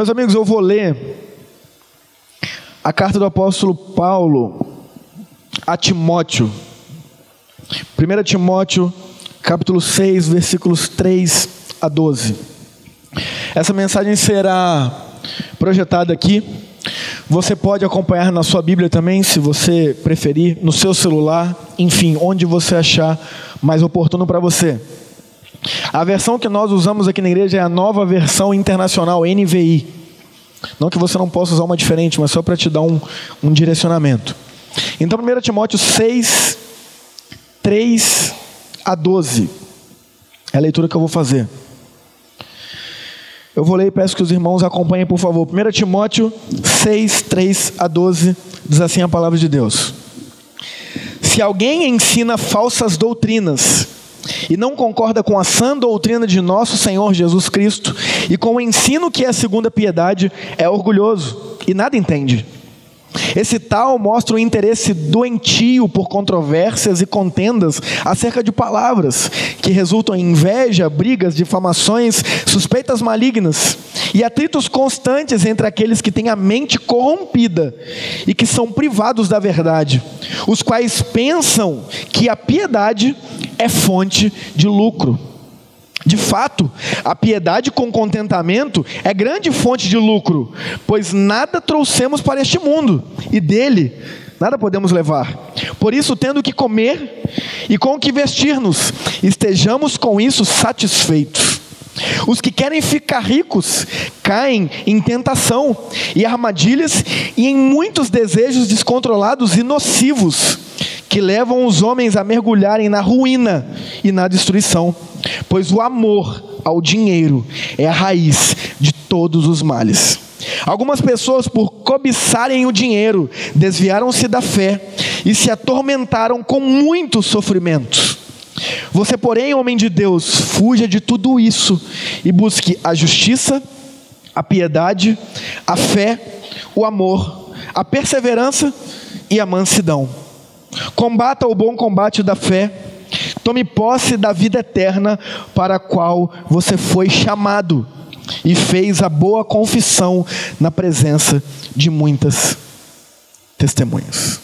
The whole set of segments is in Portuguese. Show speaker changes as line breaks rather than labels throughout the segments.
Meus amigos, eu vou ler a carta do apóstolo Paulo a Timóteo. 1 Timóteo, capítulo 6, versículos 3 a 12. Essa mensagem será projetada aqui. Você pode acompanhar na sua Bíblia também, se você preferir, no seu celular, enfim, onde você achar mais oportuno para você. A versão que nós usamos aqui na igreja é a nova versão internacional, NVI. Não que você não possa usar uma diferente, mas só para te dar um, um direcionamento. Então, 1 Timóteo 6, 3 a 12. É a leitura que eu vou fazer. Eu vou ler e peço que os irmãos acompanhem, por favor. 1 Timóteo 6, 3 a 12, diz assim a palavra de Deus. Se alguém ensina falsas doutrinas e não concorda com a sã doutrina de nosso Senhor Jesus Cristo e com o ensino que é a segunda piedade, é orgulhoso e nada entende esse tal mostra um interesse doentio por controvérsias e contendas acerca de palavras, que resultam em inveja, brigas, difamações, suspeitas malignas e atritos constantes entre aqueles que têm a mente corrompida e que são privados da verdade, os quais pensam que a piedade é fonte de lucro. De fato, a piedade com contentamento é grande fonte de lucro, pois nada trouxemos para este mundo e dele nada podemos levar. Por isso, tendo que comer e com que vestir-nos, estejamos com isso satisfeitos. Os que querem ficar ricos caem em tentação e armadilhas e em muitos desejos descontrolados e nocivos que levam os homens a mergulharem na ruína e na destruição pois o amor ao dinheiro é a raiz de todos os males. Algumas pessoas, por cobiçarem o dinheiro, desviaram-se da fé e se atormentaram com muitos sofrimentos. Você, porém, homem de Deus, fuja de tudo isso e busque a justiça, a piedade, a fé, o amor, a perseverança e a mansidão. Combata o bom combate da fé Tome posse da vida eterna para a qual você foi chamado e fez a boa confissão na presença de muitas testemunhas.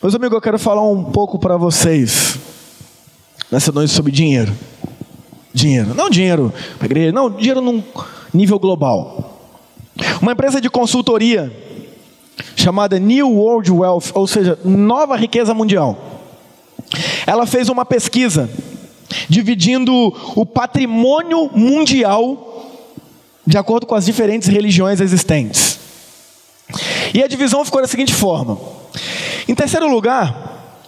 Meus amigos, eu quero falar um pouco para vocês nessa noite sobre dinheiro. Dinheiro, não dinheiro para igreja, não, dinheiro num nível global. Uma empresa de consultoria chamada New World Wealth, ou seja, nova riqueza mundial ela fez uma pesquisa dividindo o patrimônio mundial de acordo com as diferentes religiões existentes. E a divisão ficou da seguinte forma: em terceiro lugar,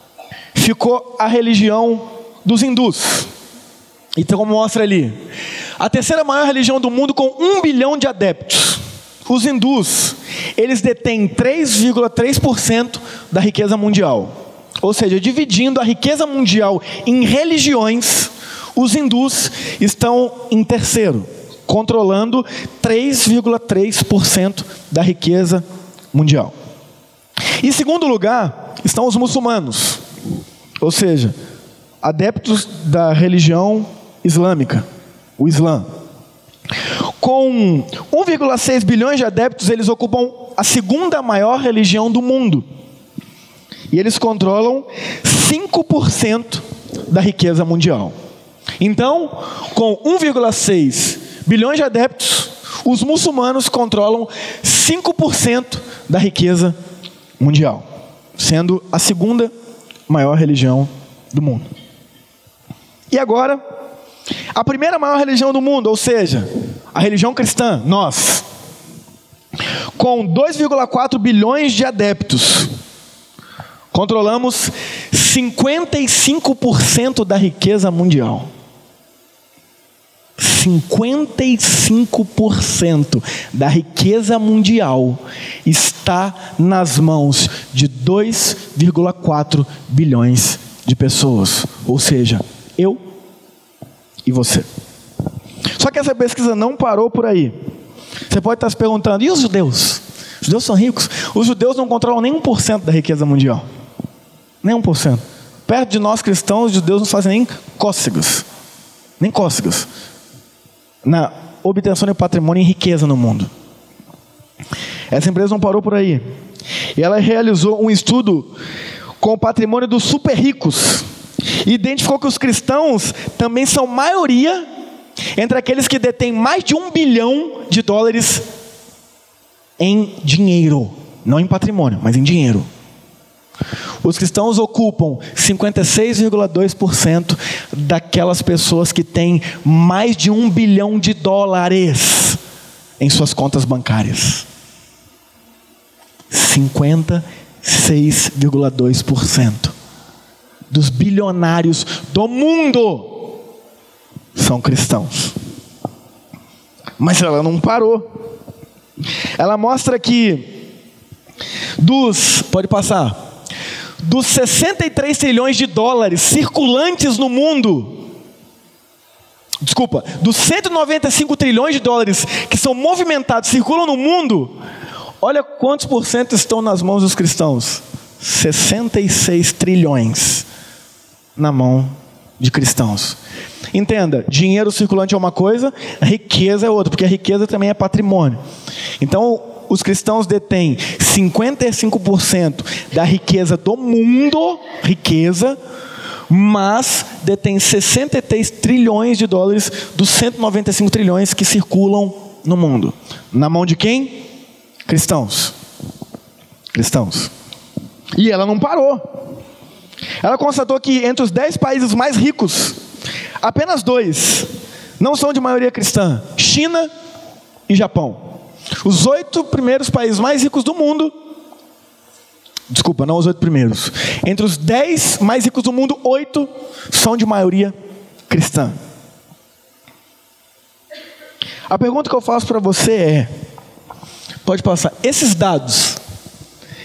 ficou a religião dos hindus. Então, como mostra ali, a terceira maior religião do mundo com um bilhão de adeptos. Os hindus, eles detêm 3,3% da riqueza mundial. Ou seja, dividindo a riqueza mundial em religiões, os hindus estão em terceiro, controlando 3,3% da riqueza mundial. Em segundo lugar, estão os muçulmanos, ou seja, adeptos da religião islâmica, o Islã. Com 1,6 bilhões de adeptos, eles ocupam a segunda maior religião do mundo. E eles controlam 5% da riqueza mundial. Então, com 1,6 bilhões de adeptos, os muçulmanos controlam 5% da riqueza mundial, sendo a segunda maior religião do mundo. E agora, a primeira maior religião do mundo, ou seja, a religião cristã, nós, com 2,4 bilhões de adeptos, Controlamos 55% da riqueza mundial. 55% da riqueza mundial está nas mãos de 2,4 bilhões de pessoas, ou seja, eu e você. Só que essa pesquisa não parou por aí. Você pode estar se perguntando: e os judeus? Os judeus são ricos? Os judeus não controlam nem 1% da riqueza mundial. Nem 1%. Perto de nós cristãos, os judeus não fazem nem cócegas. Nem cócegas. Na obtenção de patrimônio e riqueza no mundo. Essa empresa não parou por aí. E ela realizou um estudo com o patrimônio dos super ricos. E identificou que os cristãos também são maioria entre aqueles que detêm mais de um bilhão de dólares em dinheiro. Não em patrimônio, mas em dinheiro. Os cristãos ocupam 56,2% daquelas pessoas que têm mais de um bilhão de dólares em suas contas bancárias. 56,2% dos bilionários do mundo são cristãos. Mas ela não parou. Ela mostra que dos, pode passar, dos 63 trilhões de dólares circulantes no mundo, desculpa, dos 195 trilhões de dólares que são movimentados, circulam no mundo, olha quantos por cento estão nas mãos dos cristãos: 66 trilhões na mão de cristãos. Entenda, dinheiro circulante é uma coisa, riqueza é outra, porque a riqueza também é patrimônio. Então, os cristãos detêm 55% da riqueza do mundo, riqueza, mas detêm 63 trilhões de dólares dos 195 trilhões que circulam no mundo. Na mão de quem? Cristãos. Cristãos. E ela não parou. Ela constatou que entre os 10 países mais ricos, apenas dois não são de maioria cristã: China e Japão. Os oito primeiros países mais ricos do mundo. Desculpa, não os oito primeiros. Entre os dez mais ricos do mundo, oito são de maioria cristã. A pergunta que eu faço para você é: pode passar, esses dados,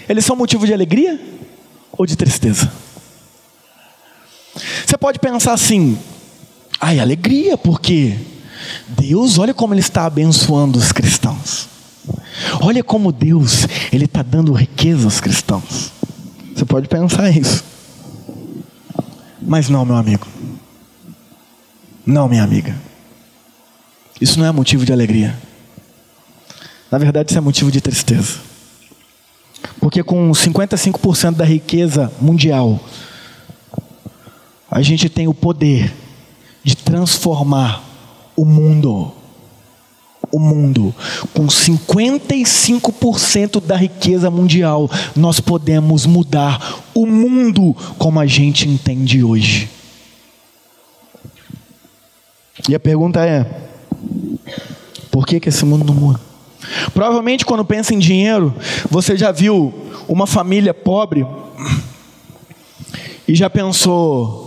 eles são motivo de alegria ou de tristeza? Você pode pensar assim, ai, alegria, porque Deus, olha como Ele está abençoando os cristãos. Olha como Deus ele está dando riqueza aos cristãos. Você pode pensar isso. Mas não, meu amigo. Não, minha amiga. Isso não é motivo de alegria. Na verdade, isso é motivo de tristeza. Porque com 55% da riqueza mundial, a gente tem o poder de transformar o mundo o mundo. Com 55% da riqueza mundial, nós podemos mudar o mundo como a gente entende hoje. E a pergunta é: por que, que esse mundo não muda? Provavelmente, quando pensa em dinheiro, você já viu uma família pobre e já pensou,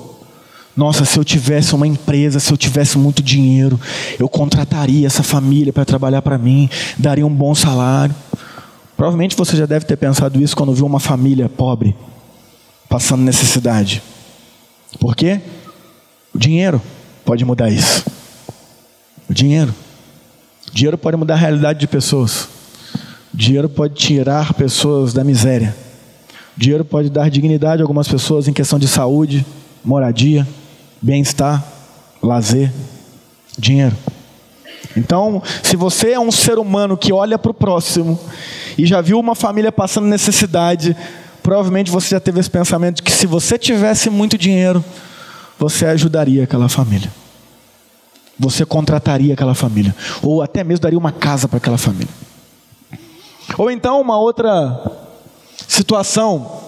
nossa, se eu tivesse uma empresa, se eu tivesse muito dinheiro, eu contrataria essa família para trabalhar para mim, daria um bom salário. Provavelmente você já deve ter pensado isso quando viu uma família pobre passando necessidade. Por quê? O dinheiro pode mudar isso. O dinheiro. O dinheiro pode mudar a realidade de pessoas. O dinheiro pode tirar pessoas da miséria. O dinheiro pode dar dignidade a algumas pessoas em questão de saúde, moradia bem-estar, lazer, dinheiro. Então, se você é um ser humano que olha para o próximo e já viu uma família passando necessidade, provavelmente você já teve esse pensamento de que se você tivesse muito dinheiro, você ajudaria aquela família. Você contrataria aquela família. Ou até mesmo daria uma casa para aquela família. Ou então uma outra situação.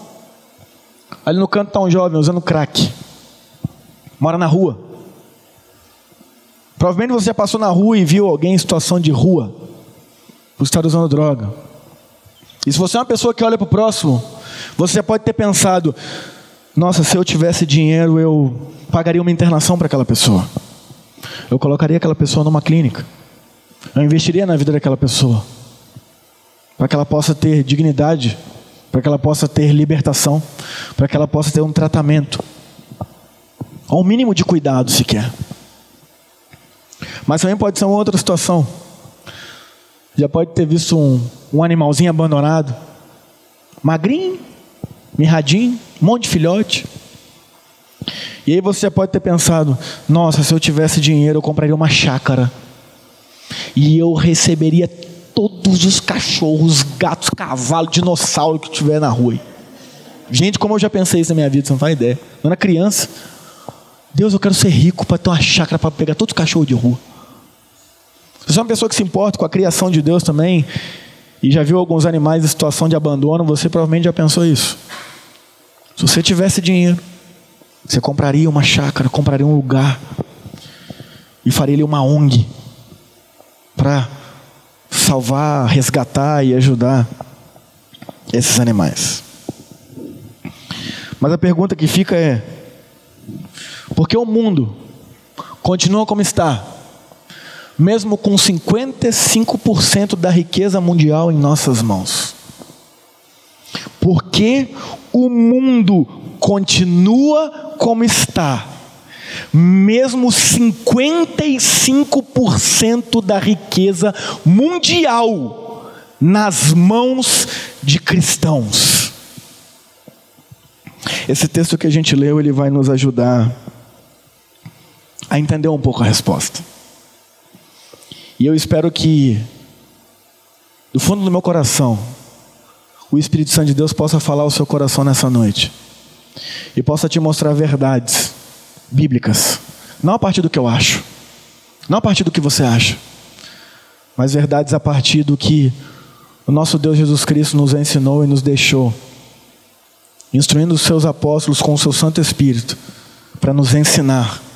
Ali no canto está um jovem usando crack mora na rua. Provavelmente você passou na rua e viu alguém em situação de rua, por estar usando droga. E se você é uma pessoa que olha para o próximo, você pode ter pensado: nossa, se eu tivesse dinheiro, eu pagaria uma internação para aquela pessoa. Eu colocaria aquela pessoa numa clínica. Eu investiria na vida daquela pessoa. Para que ela possa ter dignidade, para que ela possa ter libertação, para que ela possa ter um tratamento ao um mínimo de cuidado sequer. Mas também pode ser uma outra situação. Já pode ter visto um, um animalzinho abandonado, magrinho, mirradinho, um monte de filhote. E aí você já pode ter pensado: nossa, se eu tivesse dinheiro, eu compraria uma chácara. e eu receberia todos os cachorros, gatos, cavalos, dinossauro que tiver na rua. Gente, como eu já pensei isso na minha vida, você não faz ideia. Quando era criança, Deus, eu quero ser rico para ter uma chácara para pegar todos os cachorros de rua. Você é uma pessoa que se importa com a criação de Deus também e já viu alguns animais em situação de abandono, você provavelmente já pensou isso. Se você tivesse dinheiro, você compraria uma chácara, compraria um lugar e faria ali uma ONG para salvar, resgatar e ajudar esses animais. Mas a pergunta que fica é: por que o mundo continua como está, mesmo com 55% da riqueza mundial em nossas mãos? Por que o mundo continua como está, mesmo 55% da riqueza mundial nas mãos de cristãos. Esse texto que a gente leu, ele vai nos ajudar a entender um pouco a resposta. E eu espero que, do fundo do meu coração, o Espírito Santo de Deus possa falar ao seu coração nessa noite e possa te mostrar verdades bíblicas, não a partir do que eu acho, não a partir do que você acha, mas verdades a partir do que o nosso Deus Jesus Cristo nos ensinou e nos deixou, instruindo os seus apóstolos com o seu Santo Espírito, para nos ensinar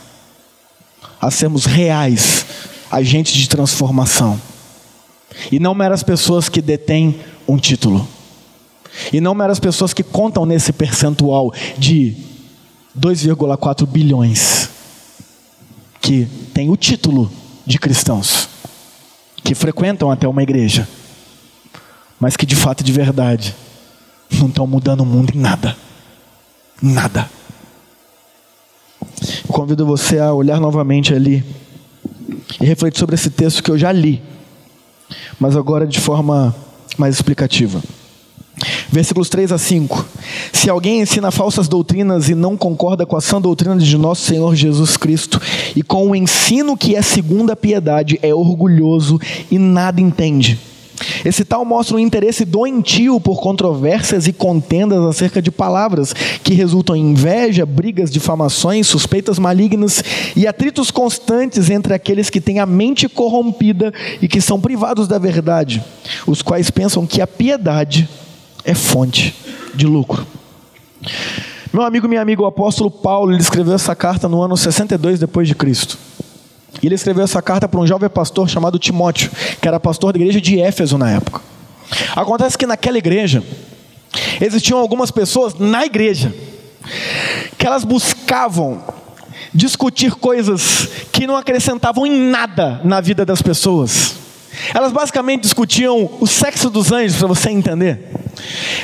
a sermos reais agentes de transformação, e não meras pessoas que detêm um título. E não meras pessoas que contam nesse percentual de 2,4 bilhões que tem o título de cristãos, que frequentam até uma igreja, mas que de fato de verdade não estão mudando o mundo em nada. Nada. Convido você a olhar novamente ali e refletir sobre esse texto que eu já li, mas agora de forma mais explicativa. Versículos 3 a 5. Se alguém ensina falsas doutrinas e não concorda com a sã doutrina de nosso Senhor Jesus Cristo e com o ensino que é segundo a piedade, é orgulhoso e nada entende. Esse tal mostra um interesse doentio por controvérsias e contendas acerca de palavras, que resultam em inveja, brigas, difamações, suspeitas malignas e atritos constantes entre aqueles que têm a mente corrompida e que são privados da verdade, os quais pensam que a piedade é fonte de lucro. Meu amigo, minha amiga, o apóstolo Paulo, ele escreveu essa carta no ano 62 depois de Cristo. E ele escreveu essa carta para um jovem pastor chamado Timóteo, que era pastor da igreja de Éfeso na época. Acontece que naquela igreja existiam algumas pessoas na igreja que elas buscavam discutir coisas que não acrescentavam em nada na vida das pessoas. Elas basicamente discutiam o sexo dos anjos, para você entender.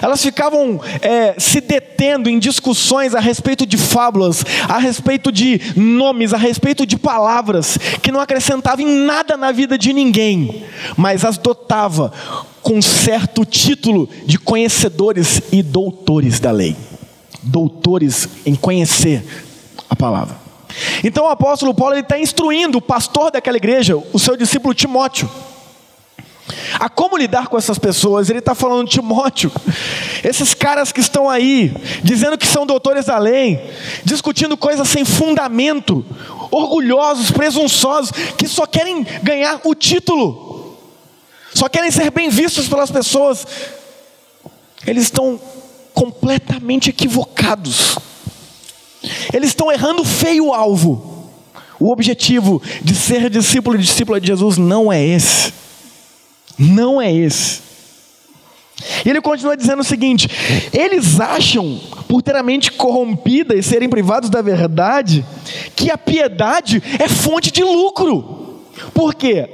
Elas ficavam é, se detendo em discussões a respeito de fábulas, a respeito de nomes, a respeito de palavras, que não acrescentavam em nada na vida de ninguém, mas as dotava com certo título de conhecedores e doutores da lei. Doutores em conhecer a palavra. Então o apóstolo Paulo está instruindo o pastor daquela igreja, o seu discípulo Timóteo a como lidar com essas pessoas. Ele está falando, Timóteo, esses caras que estão aí, dizendo que são doutores da lei, discutindo coisas sem fundamento, orgulhosos, presunçosos, que só querem ganhar o título, só querem ser bem vistos pelas pessoas, eles estão completamente equivocados, eles estão errando feio o alvo. O objetivo de ser discípulo e discípula de Jesus não é esse. Não é esse. E ele continua dizendo o seguinte: eles acham, por ter a mente corrompida e serem privados da verdade, que a piedade é fonte de lucro. Por quê?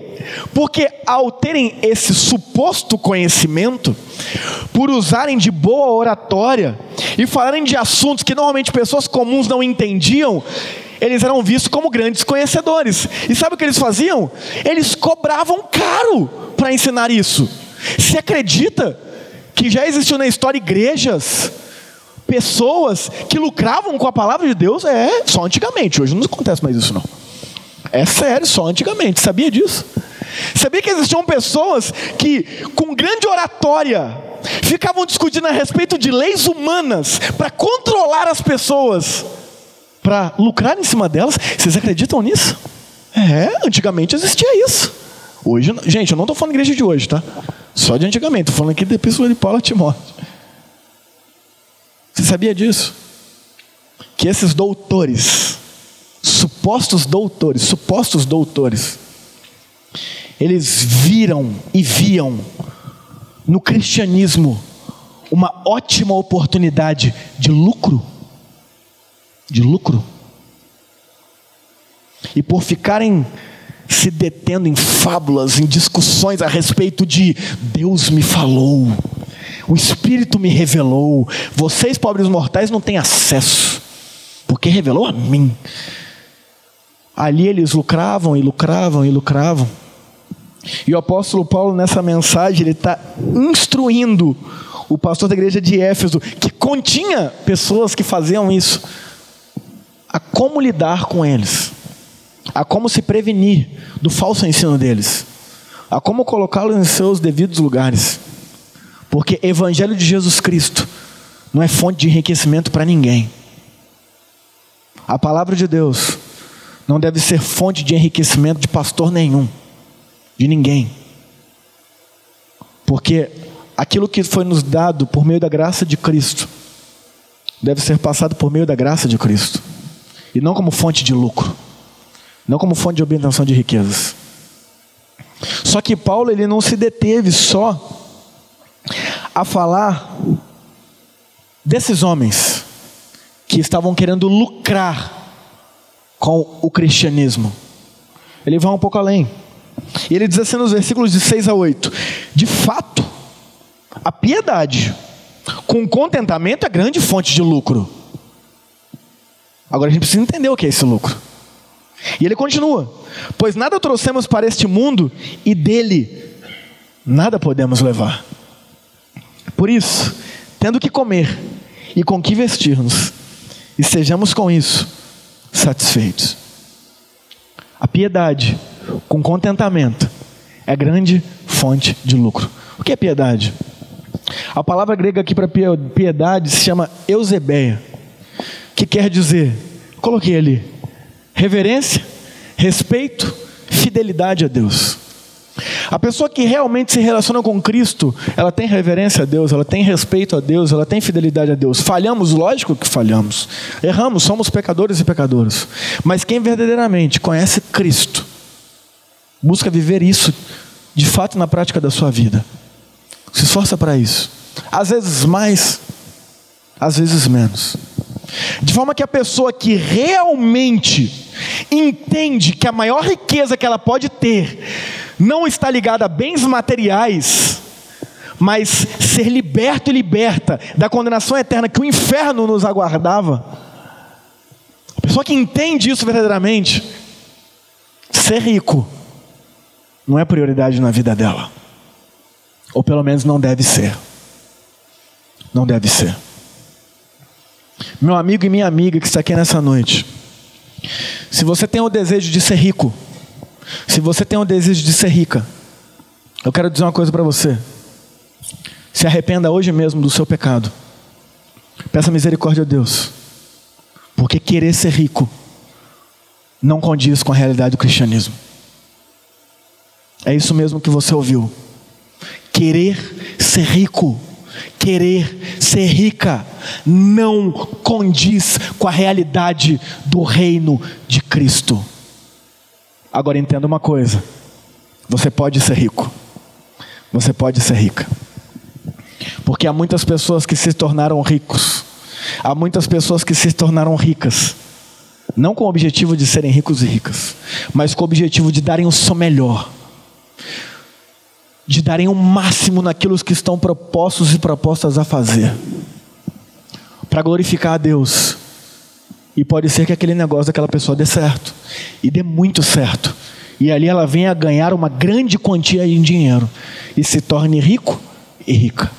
Porque ao terem esse suposto conhecimento, por usarem de boa oratória e falarem de assuntos que normalmente pessoas comuns não entendiam, eles eram vistos como grandes conhecedores. E sabe o que eles faziam? Eles cobravam caro para ensinar isso. Se acredita que já existiu na história igrejas, pessoas que lucravam com a palavra de Deus? É, só antigamente. Hoje não acontece mais isso não. É sério, só antigamente. Sabia disso? Sabia que existiam pessoas que, com grande oratória, ficavam discutindo a respeito de leis humanas para controlar as pessoas, para lucrar em cima delas? Vocês acreditam nisso? É, antigamente existia isso. Hoje, gente, eu não estou falando igreja de hoje, tá? Só de antigamente, estou falando aqui da pessoa de Paulo Timóteo. Você sabia disso? Que esses doutores, supostos doutores, supostos doutores, eles viram e viam no cristianismo uma ótima oportunidade de lucro. De lucro. E por ficarem se detendo em fábulas, em discussões a respeito de Deus me falou, o Espírito me revelou, vocês, pobres mortais, não têm acesso, porque revelou a mim. Ali eles lucravam e lucravam e lucravam. E o apóstolo Paulo, nessa mensagem, ele está instruindo o pastor da igreja de Éfeso, que continha pessoas que faziam isso, a como lidar com eles, a como se prevenir do falso ensino deles, a como colocá-los em seus devidos lugares. Porque evangelho de Jesus Cristo não é fonte de enriquecimento para ninguém. A palavra de Deus não deve ser fonte de enriquecimento de pastor nenhum de ninguém. Porque aquilo que foi nos dado por meio da graça de Cristo deve ser passado por meio da graça de Cristo e não como fonte de lucro, não como fonte de obtenção de riquezas. Só que Paulo ele não se deteve só a falar desses homens que estavam querendo lucrar com o cristianismo. Ele vai um pouco além. E ele diz assim nos versículos de 6 a 8: De fato, a piedade com contentamento é grande fonte de lucro. Agora a gente precisa entender o que é esse lucro. E ele continua: Pois nada trouxemos para este mundo e dele nada podemos levar. Por isso, tendo que comer e com que vestir-nos, estejamos com isso satisfeitos. A piedade com contentamento é grande fonte de lucro. O que é piedade? A palavra grega aqui para piedade se chama eusebeia, que quer dizer, coloquei ali, reverência, respeito, fidelidade a Deus. A pessoa que realmente se relaciona com Cristo, ela tem reverência a Deus, ela tem respeito a Deus, ela tem fidelidade a Deus. Falhamos, lógico que falhamos. Erramos, somos pecadores e pecadoras. Mas quem verdadeiramente conhece Cristo, Busca viver isso de fato na prática da sua vida. Se esforça para isso. Às vezes mais, às vezes menos. De forma que a pessoa que realmente entende que a maior riqueza que ela pode ter não está ligada a bens materiais, mas ser liberto e liberta da condenação eterna que o inferno nos aguardava. A pessoa que entende isso verdadeiramente, ser rico não é prioridade na vida dela. Ou pelo menos não deve ser. Não deve ser. Meu amigo e minha amiga que está aqui nessa noite, se você tem o desejo de ser rico, se você tem o desejo de ser rica, eu quero dizer uma coisa para você. Se arrependa hoje mesmo do seu pecado. Peça misericórdia a Deus. Porque querer ser rico não condiz com a realidade do cristianismo. É isso mesmo que você ouviu. Querer ser rico, querer ser rica, não condiz com a realidade do reino de Cristo. Agora entenda uma coisa: você pode ser rico, você pode ser rica, porque há muitas pessoas que se tornaram ricos, há muitas pessoas que se tornaram ricas, não com o objetivo de serem ricos e ricas, mas com o objetivo de darem o seu melhor de darem o máximo naquilo que estão propostos e propostas a fazer, para glorificar a Deus. E pode ser que aquele negócio daquela pessoa dê certo, e dê muito certo, e ali ela venha a ganhar uma grande quantia em dinheiro, e se torne rico e rica.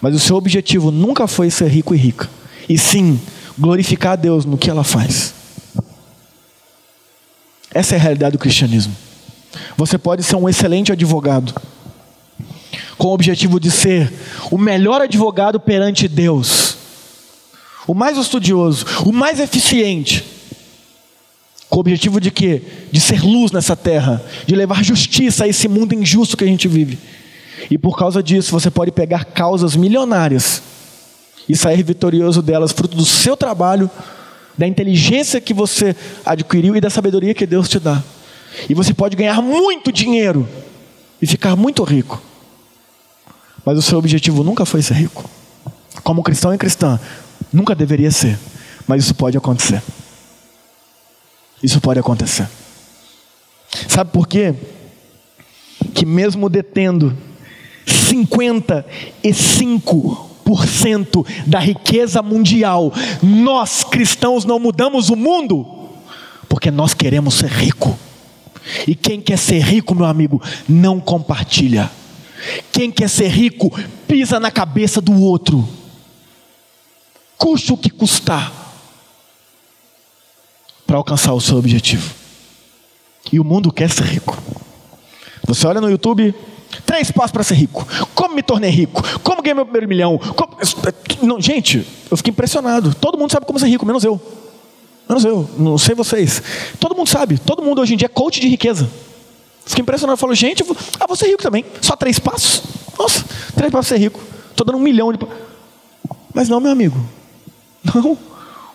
Mas o seu objetivo nunca foi ser rico e rica, e sim glorificar a Deus no que ela faz. Essa é a realidade do cristianismo. Você pode ser um excelente advogado, com o objetivo de ser o melhor advogado perante Deus, o mais estudioso, o mais eficiente, com o objetivo de quê? De ser luz nessa terra, de levar justiça a esse mundo injusto que a gente vive. E por causa disso, você pode pegar causas milionárias e sair vitorioso delas, fruto do seu trabalho, da inteligência que você adquiriu e da sabedoria que Deus te dá. E você pode ganhar muito dinheiro e ficar muito rico. Mas o seu objetivo nunca foi ser rico. Como cristão e cristã, nunca deveria ser. Mas isso pode acontecer. Isso pode acontecer. Sabe por quê? Que mesmo detendo 55% da riqueza mundial, nós cristãos não mudamos o mundo porque nós queremos ser rico. E quem quer ser rico, meu amigo, não compartilha. Quem quer ser rico, pisa na cabeça do outro. Custe o que custar para alcançar o seu objetivo. E o mundo quer ser rico. Você olha no YouTube, três passos para ser rico. Como me tornei rico? Como ganhei meu primeiro milhão? Como... Não, gente, eu fiquei impressionado. Todo mundo sabe como ser rico, menos eu. Menos eu, não sei vocês. Todo mundo sabe, todo mundo hoje em dia é coach de riqueza. Fiquei impressionado, falou, gente, vou, ah, vou ser rico também. Só três passos? Nossa, três passos ser rico. Estou dando um milhão de. Mas não, meu amigo. Não.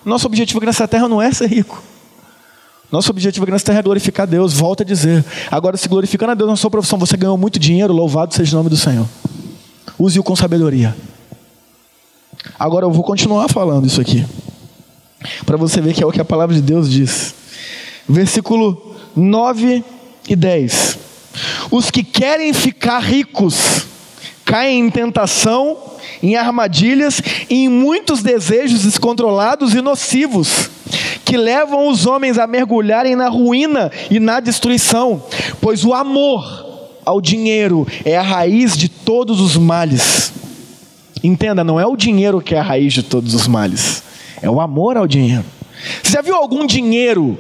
Nosso objetivo aqui nessa terra não é ser rico. Nosso objetivo aqui nessa terra é glorificar a Deus. Volta a dizer. Agora, se glorificando a Deus na sua profissão, você ganhou muito dinheiro, louvado seja o nome do Senhor. Use-o com sabedoria. Agora eu vou continuar falando isso aqui. Para você ver que é o que a palavra de Deus diz. Versículo 9 e 10. Os que querem ficar ricos caem em tentação, em armadilhas e em muitos desejos descontrolados e nocivos, que levam os homens a mergulharem na ruína e na destruição, pois o amor ao dinheiro é a raiz de todos os males. Entenda, não é o dinheiro que é a raiz de todos os males. É o amor ao dinheiro. Você já viu algum dinheiro?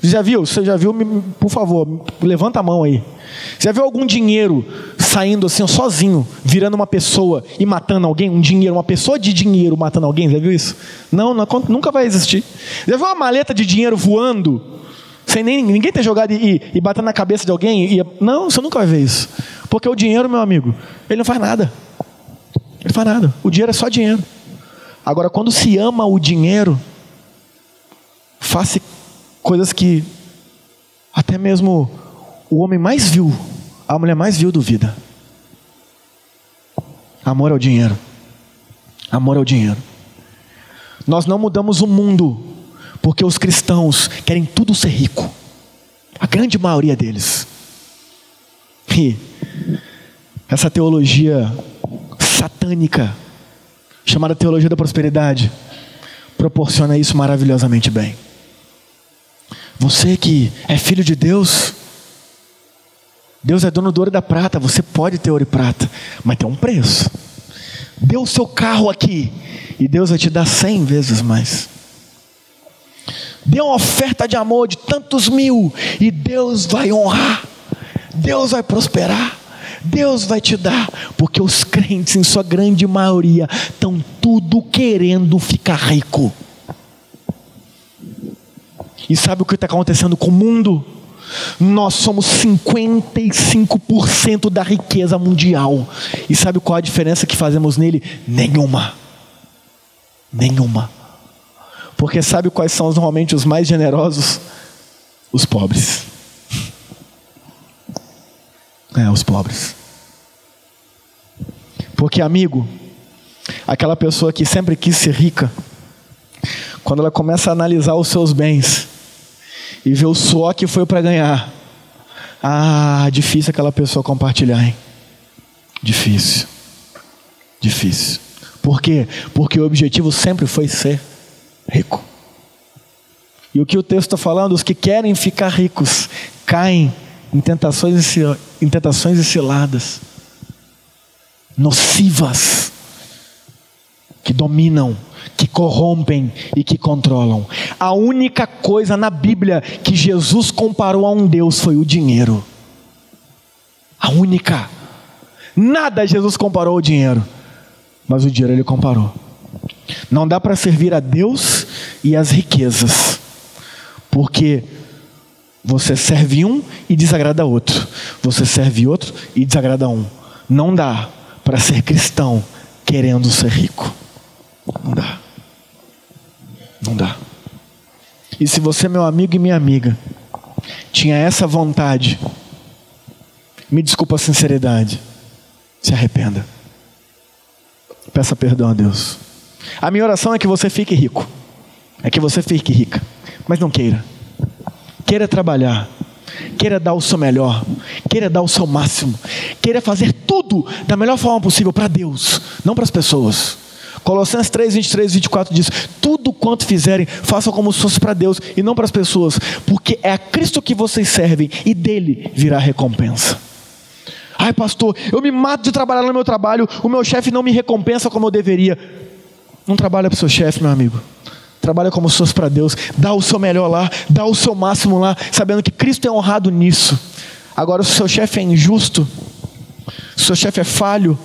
Você já viu? Você já viu? Por favor, levanta a mão aí. Você já viu algum dinheiro saindo assim, sozinho, virando uma pessoa e matando alguém? Um dinheiro, uma pessoa de dinheiro matando alguém? Já viu isso? Não, não nunca vai existir. Já viu uma maleta de dinheiro voando? Sem nem ninguém ter jogado e, e batendo na cabeça de alguém? E, não, você nunca vai ver isso. Porque o dinheiro, meu amigo, ele não faz nada. Ele faz nada. O dinheiro é só dinheiro. Agora, quando se ama o dinheiro, faça coisas que até mesmo o homem mais vil, a mulher mais vil duvida. Amor ao dinheiro. Amor ao dinheiro. Nós não mudamos o mundo porque os cristãos querem tudo ser rico. A grande maioria deles. E essa teologia satânica chamada Teologia da Prosperidade, proporciona isso maravilhosamente bem. Você que é filho de Deus, Deus é dono do ouro e da prata, você pode ter ouro e prata, mas tem um preço. Dê o seu carro aqui e Deus vai te dar cem vezes mais. Dê uma oferta de amor de tantos mil e Deus vai honrar, Deus vai prosperar. Deus vai te dar, porque os crentes, em sua grande maioria, estão tudo querendo ficar rico. E sabe o que está acontecendo com o mundo? Nós somos 55% da riqueza mundial. E sabe qual a diferença que fazemos nele? Nenhuma. Nenhuma. Porque sabe quais são normalmente os mais generosos? Os pobres. É, os pobres. Porque, amigo, aquela pessoa que sempre quis ser rica, quando ela começa a analisar os seus bens e ver o suor que foi para ganhar, ah, difícil aquela pessoa compartilhar, hein? Difícil. Difícil. Por quê? Porque o objetivo sempre foi ser rico. E o que o texto está falando, os que querem ficar ricos caem em tentações, em tentações e ciladas, nocivas, que dominam, que corrompem e que controlam. A única coisa na Bíblia que Jesus comparou a um Deus foi o dinheiro. A única. Nada Jesus comparou ao dinheiro, mas o dinheiro ele comparou. Não dá para servir a Deus e as riquezas, porque você serve um e desagrada outro, você serve outro e desagrada um. Não dá para ser cristão querendo ser rico. Não dá. Não dá. E se você, meu amigo e minha amiga, tinha essa vontade, me desculpa a sinceridade, se arrependa. Peça perdão a Deus. A minha oração é que você fique rico. É que você fique rica. Mas não queira. Queira trabalhar. Queira dar o seu melhor. Queira dar o seu máximo. Queira fazer tudo da melhor forma possível para Deus, não para as pessoas. Colossenses 3, 23 e 24 diz: Tudo quanto fizerem, façam como se fosse para Deus e não para as pessoas, porque é a Cristo que vocês servem e dele virá recompensa. Ai, pastor, eu me mato de trabalhar no meu trabalho, o meu chefe não me recompensa como eu deveria. Não trabalha para o seu chefe, meu amigo. Trabalha como se fosse para Deus. Dá o seu melhor lá, dá o seu máximo lá, sabendo que Cristo é honrado nisso. Agora, se o seu chefe é injusto, se o seu chefe é falho,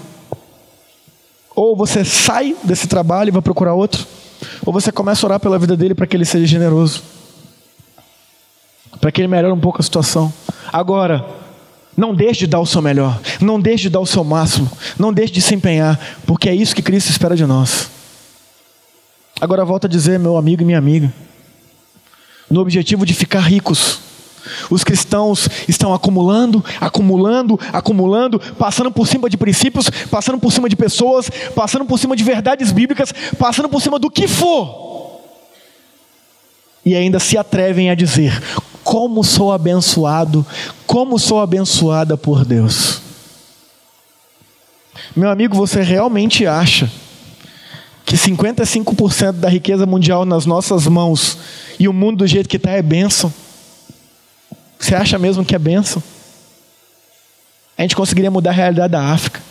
ou você sai desse trabalho e vai procurar outro, ou você começa a orar pela vida dele para que ele seja generoso, para que ele melhore um pouco a situação. Agora, não deixe de dar o seu melhor, não deixe de dar o seu máximo, não deixe de se empenhar, porque é isso que Cristo espera de nós. Agora volto a dizer, meu amigo e minha amiga, no objetivo de ficar ricos, os cristãos estão acumulando, acumulando, acumulando, passando por cima de princípios, passando por cima de pessoas, passando por cima de verdades bíblicas, passando por cima do que for. E ainda se atrevem a dizer: Como sou abençoado, como sou abençoada por Deus. Meu amigo, você realmente acha que 55% da riqueza mundial nas nossas mãos e o mundo do jeito que está é bênção? Você acha mesmo que é benção? A gente conseguiria mudar a realidade da África.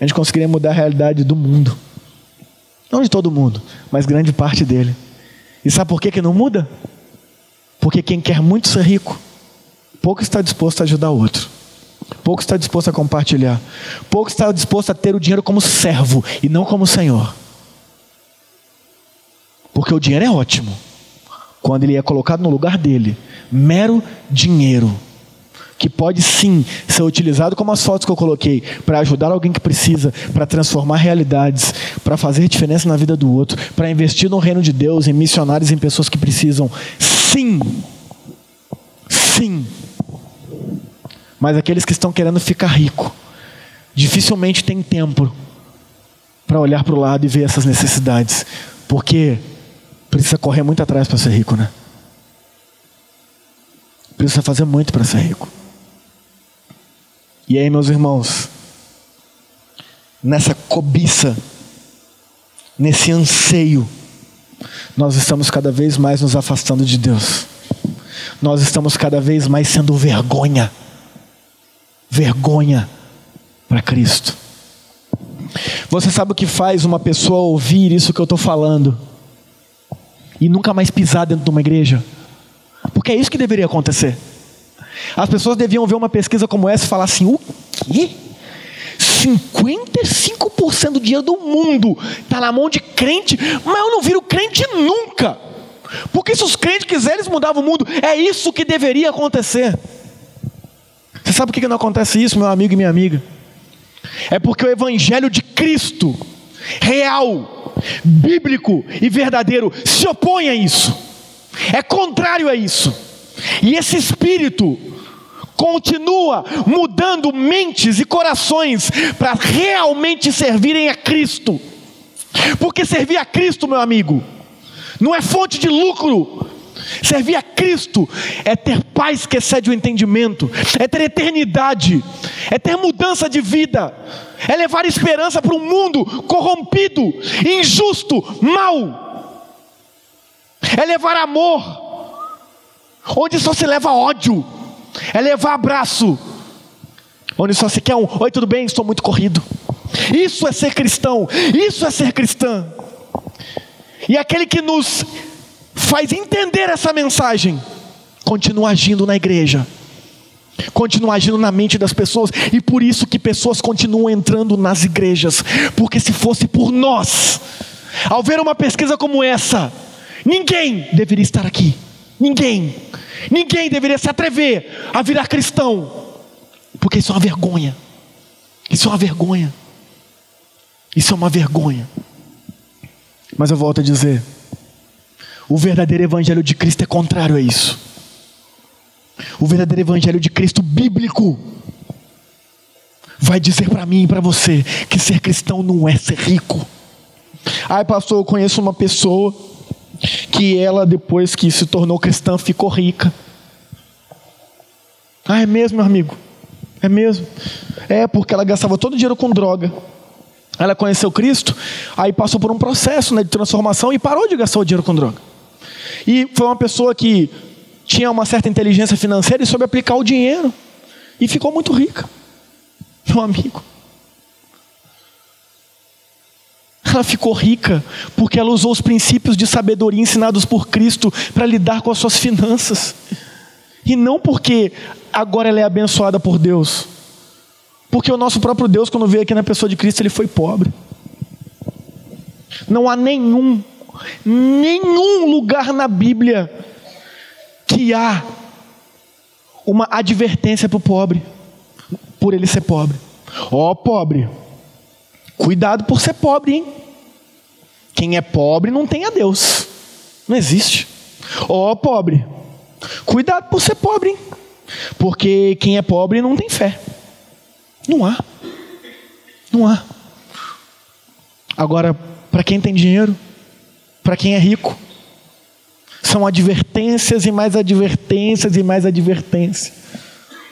A gente conseguiria mudar a realidade do mundo. Não de todo mundo, mas grande parte dele. E sabe por que, que não muda? Porque quem quer muito ser rico, pouco está disposto a ajudar o outro. Pouco está disposto a compartilhar. Pouco está disposto a ter o dinheiro como servo e não como senhor. Porque o dinheiro é ótimo. Quando ele é colocado no lugar dele, mero dinheiro, que pode sim ser utilizado como as fotos que eu coloquei, para ajudar alguém que precisa, para transformar realidades, para fazer diferença na vida do outro, para investir no reino de Deus, em missionários, em pessoas que precisam. Sim. Sim. Mas aqueles que estão querendo ficar rico, dificilmente têm tempo para olhar para o lado e ver essas necessidades, porque precisa correr muito atrás para ser rico, né? Precisa fazer muito para ser rico. E aí, meus irmãos, nessa cobiça, nesse anseio, nós estamos cada vez mais nos afastando de Deus. Nós estamos cada vez mais sendo vergonha. Vergonha para Cristo. Você sabe o que faz uma pessoa ouvir isso que eu estou falando e nunca mais pisar dentro de uma igreja? Porque é isso que deveria acontecer. As pessoas deviam ver uma pesquisa como essa e falar assim: o quê? 55% do dinheiro do mundo está na mão de crente, mas eu não viro crente nunca. Porque se os crentes quiserem mudar o mundo, é isso que deveria acontecer. Você sabe por que não acontece isso, meu amigo e minha amiga? É porque o Evangelho de Cristo, real, bíblico e verdadeiro, se opõe a isso é contrário a isso. E esse espírito continua mudando mentes e corações para realmente servirem a Cristo. Porque servir a Cristo, meu amigo, não é fonte de lucro. Servir a Cristo é ter paz que excede o entendimento, é ter eternidade, é ter mudança de vida, é levar esperança para um mundo corrompido, injusto, mau é levar amor, onde só se leva ódio, é levar abraço, onde só se quer um oi, tudo bem? Estou muito corrido. Isso é ser cristão, isso é ser cristã. E aquele que nos faz entender essa mensagem continua agindo na igreja. Continua agindo na mente das pessoas e por isso que pessoas continuam entrando nas igrejas, porque se fosse por nós, ao ver uma pesquisa como essa, ninguém deveria estar aqui. Ninguém. Ninguém deveria se atrever a virar cristão. Porque isso é uma vergonha. Isso é uma vergonha. Isso é uma vergonha. Mas eu volto a dizer: o verdadeiro evangelho de Cristo é contrário a isso. O verdadeiro evangelho de Cristo bíblico vai dizer para mim e para você que ser cristão não é ser rico. Ai, pastor, eu conheço uma pessoa que ela, depois que se tornou cristã, ficou rica. Ah, é mesmo, meu amigo? É mesmo? É, porque ela gastava todo o dinheiro com droga. Ela conheceu Cristo, aí passou por um processo né, de transformação e parou de gastar o dinheiro com droga. E foi uma pessoa que tinha uma certa inteligência financeira e soube aplicar o dinheiro. E ficou muito rica. Meu amigo. Ela ficou rica porque ela usou os princípios de sabedoria ensinados por Cristo para lidar com as suas finanças. E não porque agora ela é abençoada por Deus. Porque o nosso próprio Deus, quando veio aqui na pessoa de Cristo, ele foi pobre. Não há nenhum, nenhum lugar na Bíblia que há uma advertência para o pobre, por ele ser pobre. Ó oh, pobre, cuidado por ser pobre, hein? Quem é pobre não tem a Deus. Não existe. Ó oh, pobre, cuidado por ser pobre, hein? Porque quem é pobre não tem fé. Não há. Não há. Agora, para quem tem dinheiro, para quem é rico, são advertências e mais advertências e mais advertências.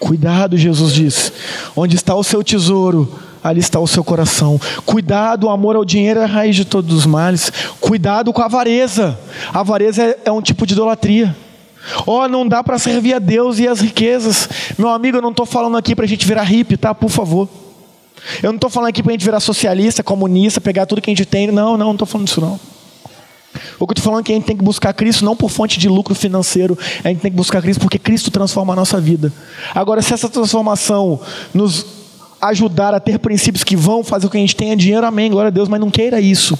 Cuidado, Jesus diz. Onde está o seu tesouro, ali está o seu coração. Cuidado, o amor ao dinheiro é a raiz de todos os males. Cuidado com a avareza. A avareza é, é um tipo de idolatria. Oh, não dá para servir a Deus e as riquezas. Meu amigo, eu não estou falando aqui para a gente virar hippie, tá? Por favor. Eu não estou falando aqui para a gente virar socialista, comunista, pegar tudo que a gente tem. Não, não, não estou falando disso não. O que eu estou falando é que a gente tem que buscar Cristo não por fonte de lucro financeiro, a gente tem que buscar Cristo porque Cristo transforma a nossa vida. Agora, se essa transformação nos ajudar a ter princípios que vão fazer com que a gente tenha dinheiro, amém, glória a Deus, mas não queira isso.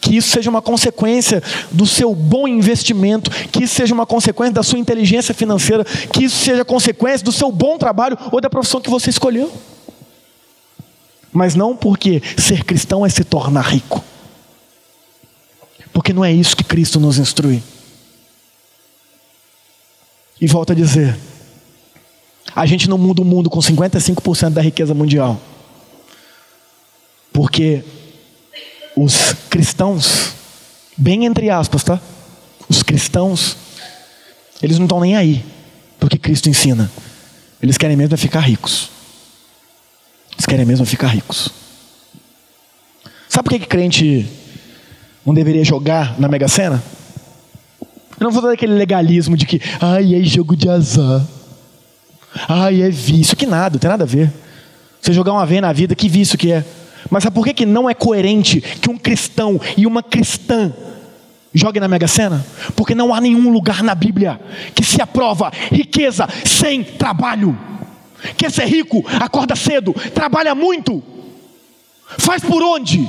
Que isso seja uma consequência do seu bom investimento, que isso seja uma consequência da sua inteligência financeira, que isso seja consequência do seu bom trabalho ou da profissão que você escolheu. Mas não porque ser cristão é se tornar rico. Porque não é isso que Cristo nos instrui. E volta a dizer: a gente não muda o mundo com 55% da riqueza mundial. Porque os cristãos, bem entre aspas, tá? Os cristãos, eles não estão nem aí porque Cristo ensina. Eles querem mesmo é ficar ricos. Eles querem mesmo é ficar ricos. Sabe por que, que crente não deveria jogar na Mega Sena? Eu não vou dar aquele legalismo de que, ai, é jogo de azar. Ai, é vício. Que nada, não tem nada a ver. Você jogar uma vez na vida, que vício que é. Mas sabe por que, que não é coerente que um cristão e uma cristã joguem na Mega Sena? Porque não há nenhum lugar na Bíblia que se aprova riqueza sem trabalho. Quer ser rico? Acorda cedo, trabalha muito. Faz por onde?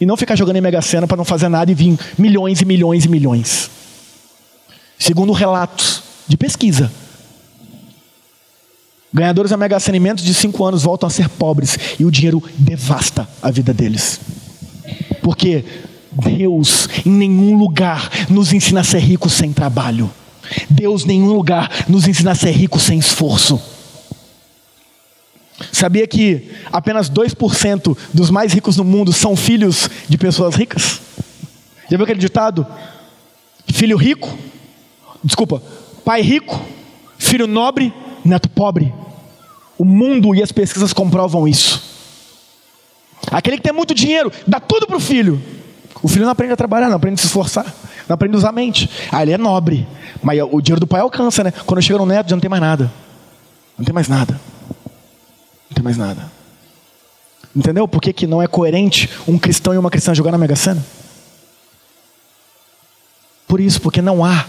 E não ficar jogando em Mega Sena para não fazer nada e vir milhões e milhões e milhões. Segundo relatos de pesquisa. Ganhadores da Mega Sena em menos de cinco anos voltam a ser pobres e o dinheiro devasta a vida deles. Porque Deus em nenhum lugar nos ensina a ser rico sem trabalho. Deus em nenhum lugar nos ensina a ser rico sem esforço. Sabia que apenas 2% dos mais ricos no mundo são filhos de pessoas ricas? Já viu aquele ditado? Filho rico, desculpa, pai rico, filho nobre, neto pobre. O mundo e as pesquisas comprovam isso. Aquele que tem muito dinheiro, dá tudo para o filho. O filho não aprende a trabalhar, não aprende a se esforçar, não aprende a usar a mente. Ah, ele é nobre, mas o dinheiro do pai alcança, né? Quando chega no neto, já não tem mais nada. Não tem mais nada. Não tem mais nada. Entendeu por que, que não é coerente um cristão e uma cristã jogar na Mega Sena? Por isso, porque não há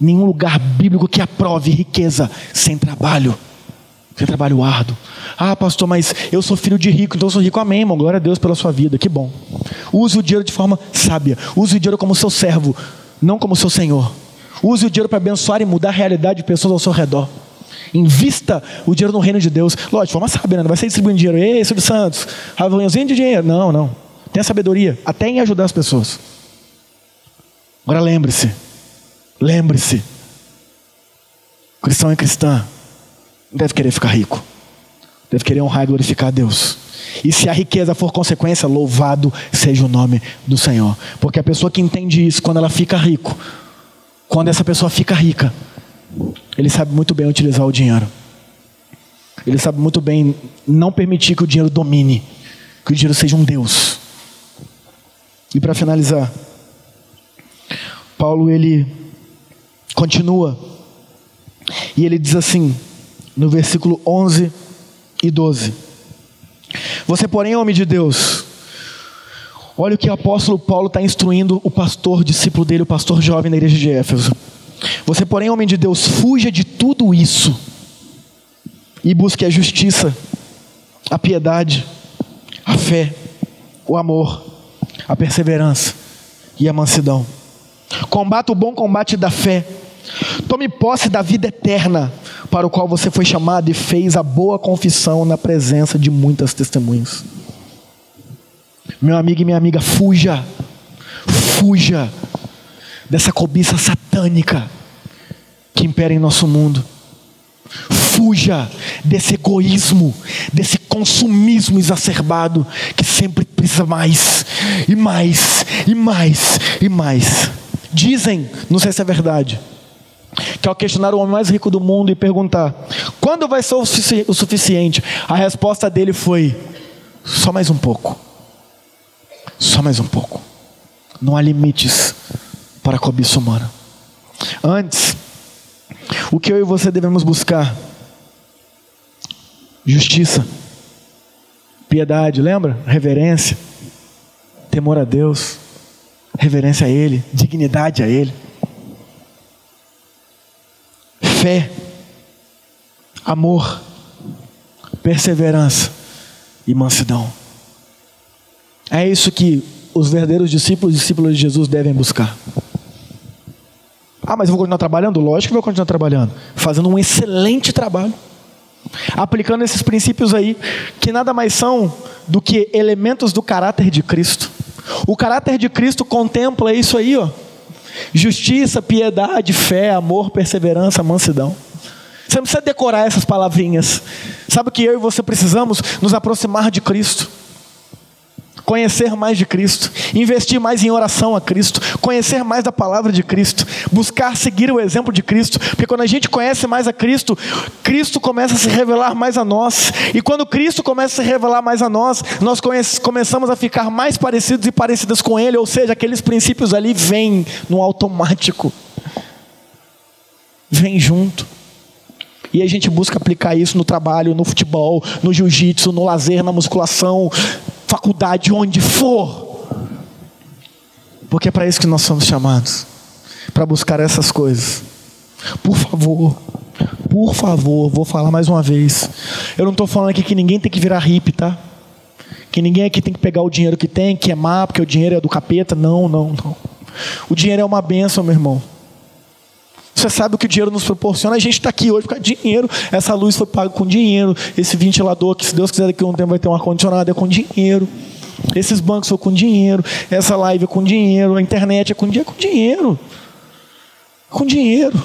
nenhum lugar bíblico que aprove riqueza sem trabalho, sem trabalho árduo. Ah, pastor, mas eu sou filho de rico, então eu sou rico. Amém, irmão. Glória a Deus pela sua vida. Que bom. Use o dinheiro de forma sábia. Use o dinheiro como seu servo, não como seu senhor. Use o dinheiro para abençoar e mudar a realidade de pessoas ao seu redor. Invista o dinheiro no reino de Deus. Lógico, de forma sábia, né? não vai ser distribuindo dinheiro. Ei, Silvio Santos, aviãozinho de dinheiro. Não, não. Tenha sabedoria, até em ajudar as pessoas. Agora lembre-se, lembre-se, cristão e cristã não deve querer ficar rico, deve querer honrar e glorificar a Deus. E se a riqueza for consequência, louvado seja o nome do Senhor. Porque a pessoa que entende isso, quando ela fica rico, quando essa pessoa fica rica, ele sabe muito bem utilizar o dinheiro. Ele sabe muito bem não permitir que o dinheiro domine, que o dinheiro seja um Deus. E para finalizar, Paulo ele continua e ele diz assim, no versículo 11 e 12: Você, porém, homem de Deus, olha o que o apóstolo Paulo está instruindo o pastor, discípulo dele, o pastor jovem da igreja de Éfeso. Você, porém, homem de Deus, fuja de tudo isso e busque a justiça, a piedade, a fé, o amor, a perseverança e a mansidão. Combata o bom combate da fé. Tome posse da vida eterna, para o qual você foi chamado e fez a boa confissão na presença de muitas testemunhas. Meu amigo e minha amiga, fuja, fuja dessa cobiça satânica que impera em nosso mundo. Fuja desse egoísmo, desse consumismo exacerbado que sempre precisa mais e mais e mais e mais. Dizem, não sei se é verdade, que ao questionar o homem mais rico do mundo e perguntar: quando vai ser o suficiente? A resposta dele foi: só mais um pouco. Só mais um pouco. Não há limites para a cobiça humana. Antes, o que eu e você devemos buscar? Justiça, piedade, lembra? Reverência, temor a Deus, reverência a Ele, dignidade a Ele, fé, amor, perseverança e mansidão. É isso que os verdadeiros discípulos e discípulos de Jesus devem buscar. Ah, mas eu vou continuar trabalhando? Lógico que vou continuar trabalhando. Fazendo um excelente trabalho. Aplicando esses princípios aí, que nada mais são do que elementos do caráter de Cristo. O caráter de Cristo contempla isso aí, ó. Justiça, piedade, fé, amor, perseverança, mansidão. Você não precisa decorar essas palavrinhas. Sabe o que eu e você precisamos? Nos aproximar de Cristo conhecer mais de Cristo, investir mais em oração a Cristo, conhecer mais da palavra de Cristo, buscar seguir o exemplo de Cristo, porque quando a gente conhece mais a Cristo, Cristo começa a se revelar mais a nós, e quando Cristo começa a se revelar mais a nós, nós começamos a ficar mais parecidos e parecidas com Ele, ou seja, aqueles princípios ali vêm no automático, vem junto. E a gente busca aplicar isso no trabalho, no futebol, no jiu-jitsu, no lazer, na musculação, faculdade, onde for. Porque é para isso que nós somos chamados para buscar essas coisas. Por favor, por favor, vou falar mais uma vez. Eu não estou falando aqui que ninguém tem que virar hippie, tá? Que ninguém aqui tem que pegar o dinheiro que tem, que é porque o dinheiro é do capeta. Não, não, não. O dinheiro é uma benção, meu irmão. Você sabe o que o dinheiro nos proporciona. A gente está aqui hoje de dinheiro. Essa luz foi paga com dinheiro. Esse ventilador, que se Deus quiser daqui a um tempo vai ter um ar-condicionado, é com dinheiro. Esses bancos são com dinheiro. Essa live é com dinheiro. A internet é com dinheiro. É com dinheiro. Com dinheiro.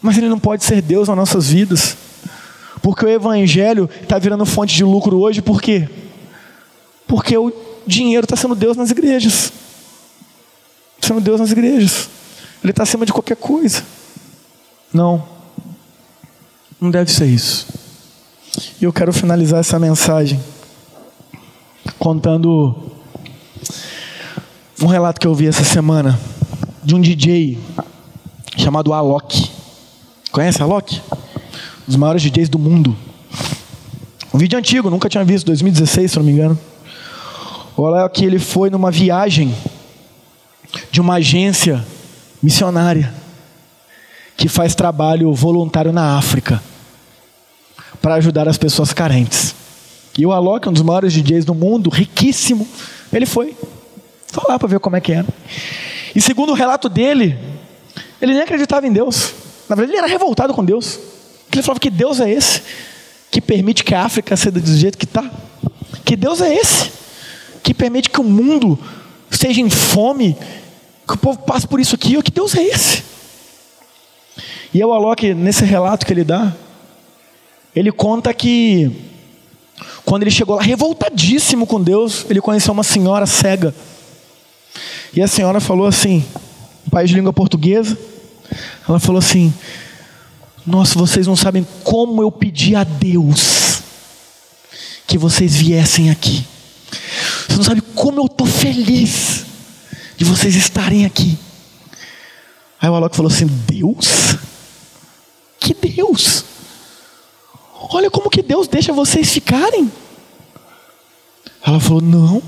Mas ele não pode ser Deus nas nossas vidas. Porque o Evangelho está virando fonte de lucro hoje, por quê? Porque o dinheiro está sendo Deus nas igrejas. Sendo Deus nas igrejas. Ele está acima de qualquer coisa. Não. Não deve ser isso. E eu quero finalizar essa mensagem contando um relato que eu vi essa semana de um DJ chamado Alok. Conhece Alok? Um dos maiores DJs do mundo. Um vídeo antigo, nunca tinha visto, 2016, se não me engano. O Alok ele foi numa viagem de uma agência missionária que faz trabalho voluntário na África para ajudar as pessoas carentes. E o Alok, um dos maiores DJs do mundo, riquíssimo, ele foi. Foi lá para ver como é que era. E segundo o relato dele, ele nem acreditava em Deus. Na verdade, ele era revoltado com Deus. Ele falava que Deus é esse que permite que a África seja do jeito que está. Que Deus é esse que permite que o mundo esteja em fome, que o povo passe por isso aqui. Que Deus é esse? E o Alok, nesse relato que ele dá, ele conta que quando ele chegou lá, revoltadíssimo com Deus, ele conheceu uma senhora cega. E a senhora falou assim, país de língua portuguesa, ela falou assim: Nossa, vocês não sabem como eu pedi a Deus que vocês viessem aqui. Você não sabe como eu estou feliz de vocês estarem aqui. Aí o Alok falou assim: Deus? Que Deus? Olha como que Deus deixa vocês ficarem. Ela falou: Não.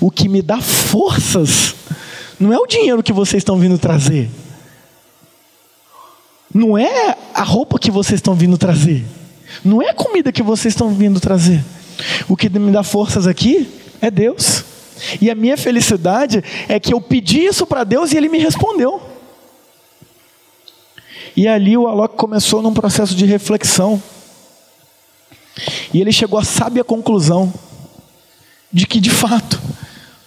O que me dá forças não é o dinheiro que vocês estão vindo trazer. Não é a roupa que vocês estão vindo trazer. Não é a comida que vocês estão vindo trazer. O que me dá forças aqui é Deus. E a minha felicidade é que eu pedi isso para Deus e Ele me respondeu. E ali o Alok começou num processo de reflexão. E ele chegou à sábia conclusão de que, de fato,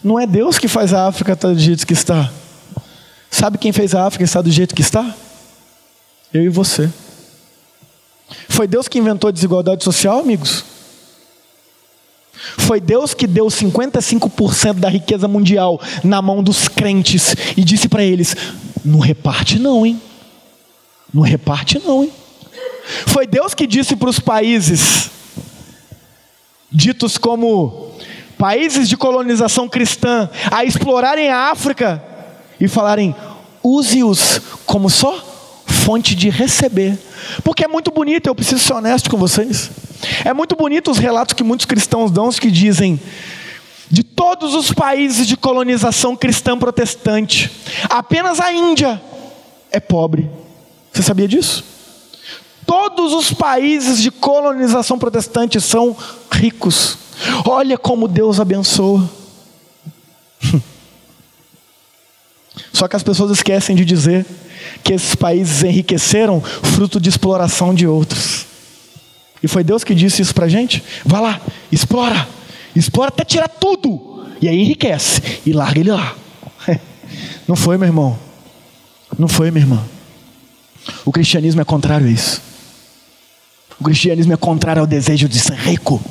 não é Deus que faz a África estar do jeito que está. Sabe quem fez a África estar do jeito que está? Eu e você. Foi Deus que inventou a desigualdade social, amigos? Foi Deus que deu 55% da riqueza mundial na mão dos crentes e disse para eles: não reparte, não, hein? Não reparte, não, hein? Foi Deus que disse para os países, ditos como países de colonização cristã, a explorarem a África e falarem: use-os como só fonte de receber. Porque é muito bonito, eu preciso ser honesto com vocês. É muito bonito os relatos que muitos cristãos dão que dizem de todos os países de colonização cristã protestante, apenas a Índia é pobre. Você sabia disso? Todos os países de colonização protestante são ricos. Olha como Deus abençoa. Só que as pessoas esquecem de dizer que esses países enriqueceram fruto de exploração de outros. E foi Deus que disse isso para gente? Vá lá, explora, explora até tirar tudo, e aí enriquece, e larga ele lá. Não foi, meu irmão? Não foi, minha irmã? O cristianismo é contrário a isso. O cristianismo é contrário ao desejo de ser rico.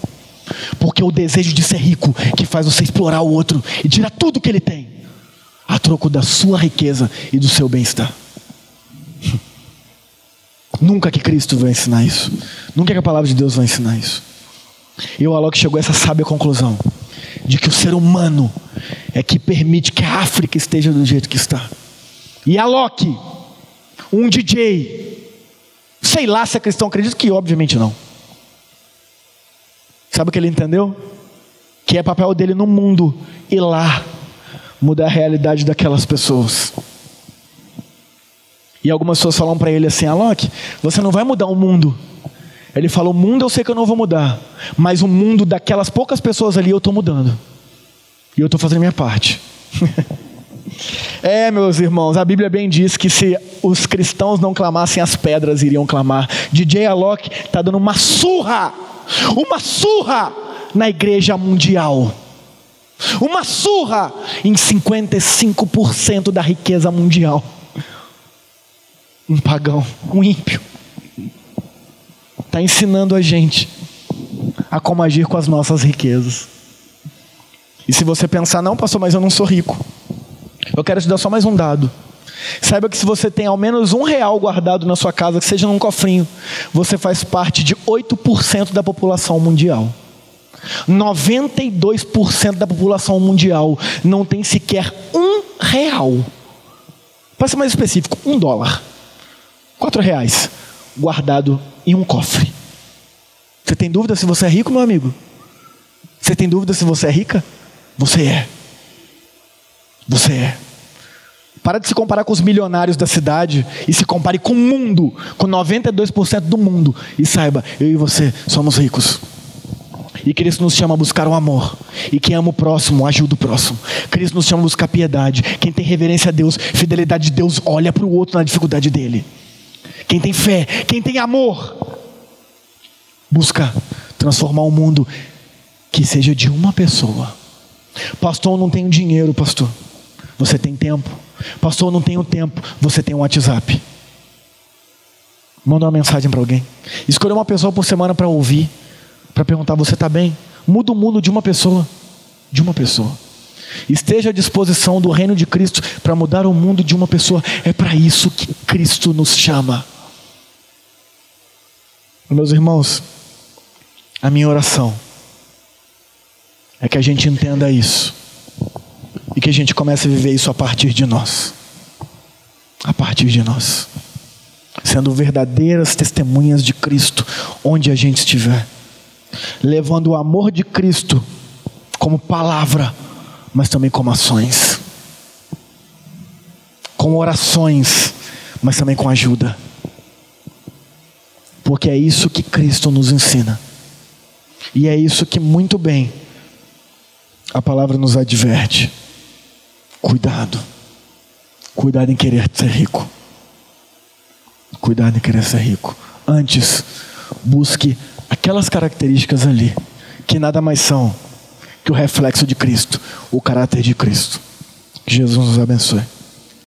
Porque é o desejo de ser rico que faz você explorar o outro e tirar tudo que ele tem, a troco da sua riqueza e do seu bem-estar. Nunca que Cristo vai ensinar isso. Nunca que a palavra de Deus vai ensinar isso. E o Alok chegou a essa sábia conclusão: de que o ser humano é que permite que a África esteja do jeito que está. E Alok, um DJ, sei lá se é cristão, acredito que obviamente não. Sabe o que ele entendeu? Que é papel dele no mundo ir lá mudar a realidade daquelas pessoas. E algumas pessoas falam para ele assim: Alok, você não vai mudar o mundo. Ele falou: O mundo eu sei que eu não vou mudar, mas o mundo daquelas poucas pessoas ali eu estou mudando. E eu estou fazendo a minha parte. é, meus irmãos, a Bíblia bem diz que se os cristãos não clamassem, as pedras iriam clamar. DJ Alok está dando uma surra, uma surra na igreja mundial. Uma surra em 55% da riqueza mundial. Um pagão, um ímpio, está ensinando a gente a como agir com as nossas riquezas. E se você pensar, não, pastor, mas eu não sou rico. Eu quero te dar só mais um dado. Saiba que se você tem ao menos um real guardado na sua casa, que seja num cofrinho, você faz parte de 8% da população mundial. 92% da população mundial não tem sequer um real. Para ser mais específico, um dólar. Quatro reais guardado em um cofre. Você tem dúvida se você é rico, meu amigo? Você tem dúvida se você é rica? Você é. Você é. Para de se comparar com os milionários da cidade e se compare com o mundo, com 92% do mundo. E saiba, eu e você somos ricos. E Cristo nos chama a buscar o amor. E quem ama o próximo, ajuda o próximo. Cristo nos chama a buscar piedade. Quem tem reverência a Deus, fidelidade de Deus, olha para o outro na dificuldade dele. Quem tem fé, quem tem amor, busca transformar o mundo que seja de uma pessoa. Pastor, eu não tenho dinheiro, pastor. Você tem tempo. Pastor, eu não tenho tempo. Você tem um WhatsApp. Manda uma mensagem para alguém. Escolha uma pessoa por semana para ouvir para perguntar: você está bem? Muda o mundo de uma pessoa. De uma pessoa. Esteja à disposição do reino de Cristo para mudar o mundo de uma pessoa. É para isso que Cristo nos chama. Meus irmãos, a minha oração é que a gente entenda isso e que a gente comece a viver isso a partir de nós. A partir de nós. Sendo verdadeiras testemunhas de Cristo onde a gente estiver levando o amor de Cristo como palavra, mas também como ações, com orações, mas também com ajuda, porque é isso que Cristo nos ensina, e é isso que muito bem a palavra nos adverte: cuidado, cuidado em querer ser rico, cuidado em querer ser rico, antes busque aquelas características ali, que nada mais são que o reflexo de Cristo, o caráter de Cristo. Que Jesus nos abençoe.